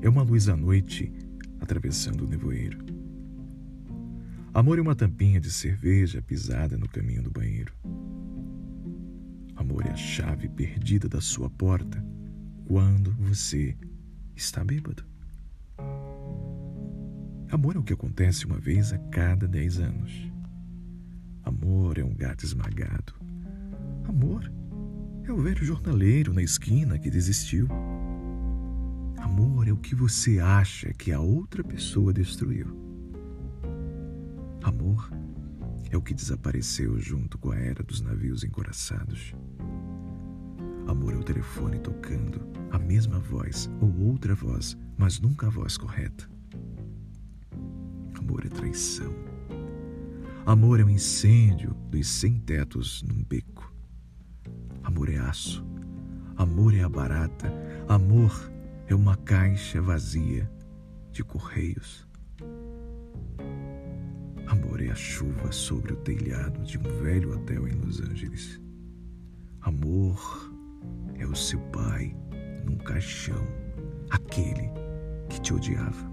é uma luz à noite atravessando o nevoeiro. Amor é uma tampinha de cerveja pisada no caminho do banheiro. Amor é a chave perdida da sua porta quando você está bêbado. Amor é o que acontece uma vez a cada dez anos. Amor é um gato esmagado. Amor é o velho jornaleiro na esquina que desistiu. Amor é o que você acha que a outra pessoa destruiu. Amor é o que desapareceu junto com a era dos navios encoraçados. Amor é o telefone tocando, a mesma voz ou outra voz, mas nunca a voz correta. Amor é traição. Amor é o incêndio dos sem tetos num beco. Amor é aço. Amor é a barata. Amor é uma caixa vazia de correios. Amor é a chuva sobre o telhado de um velho hotel em Los Angeles. Amor é o seu pai num caixão, aquele que te odiava.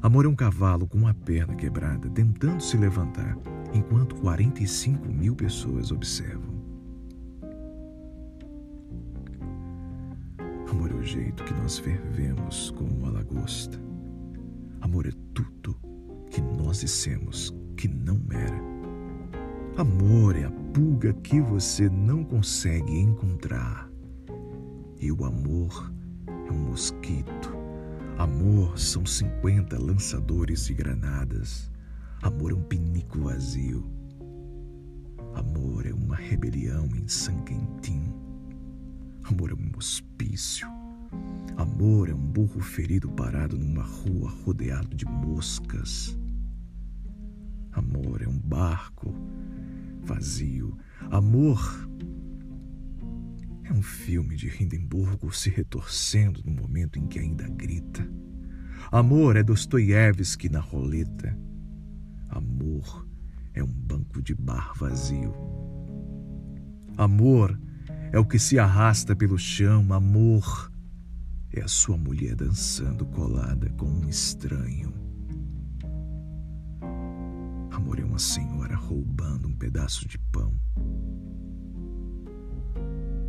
Amor é um cavalo com uma perna quebrada tentando se levantar, enquanto 45 mil pessoas observam. Amor é o jeito que nós fervemos como uma lagosta. Amor é tudo que nós dissemos que não era. Amor é a pulga que você não consegue encontrar. E o amor é um mosquito Amor são 50 lançadores de granadas. Amor é um pinico vazio. Amor é uma rebelião em San Quentin. Amor é um hospício. Amor é um burro ferido parado numa rua rodeado de moscas. Amor é um barco vazio. Amor é um filme de Hindenburgo se retorcendo no momento em que ainda grita. Amor é Dostoiévski na roleta. Amor é um banco de bar vazio. Amor é o que se arrasta pelo chão. Amor é a sua mulher dançando colada com um estranho. Amor é uma senhora roubando um pedaço de pão.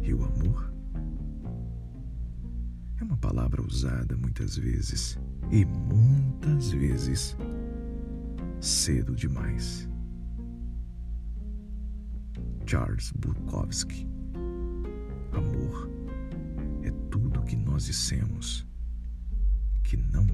E o amor? É uma palavra usada muitas vezes e muitas vezes cedo demais. Charles Bukowski. Amor nós dissemos que não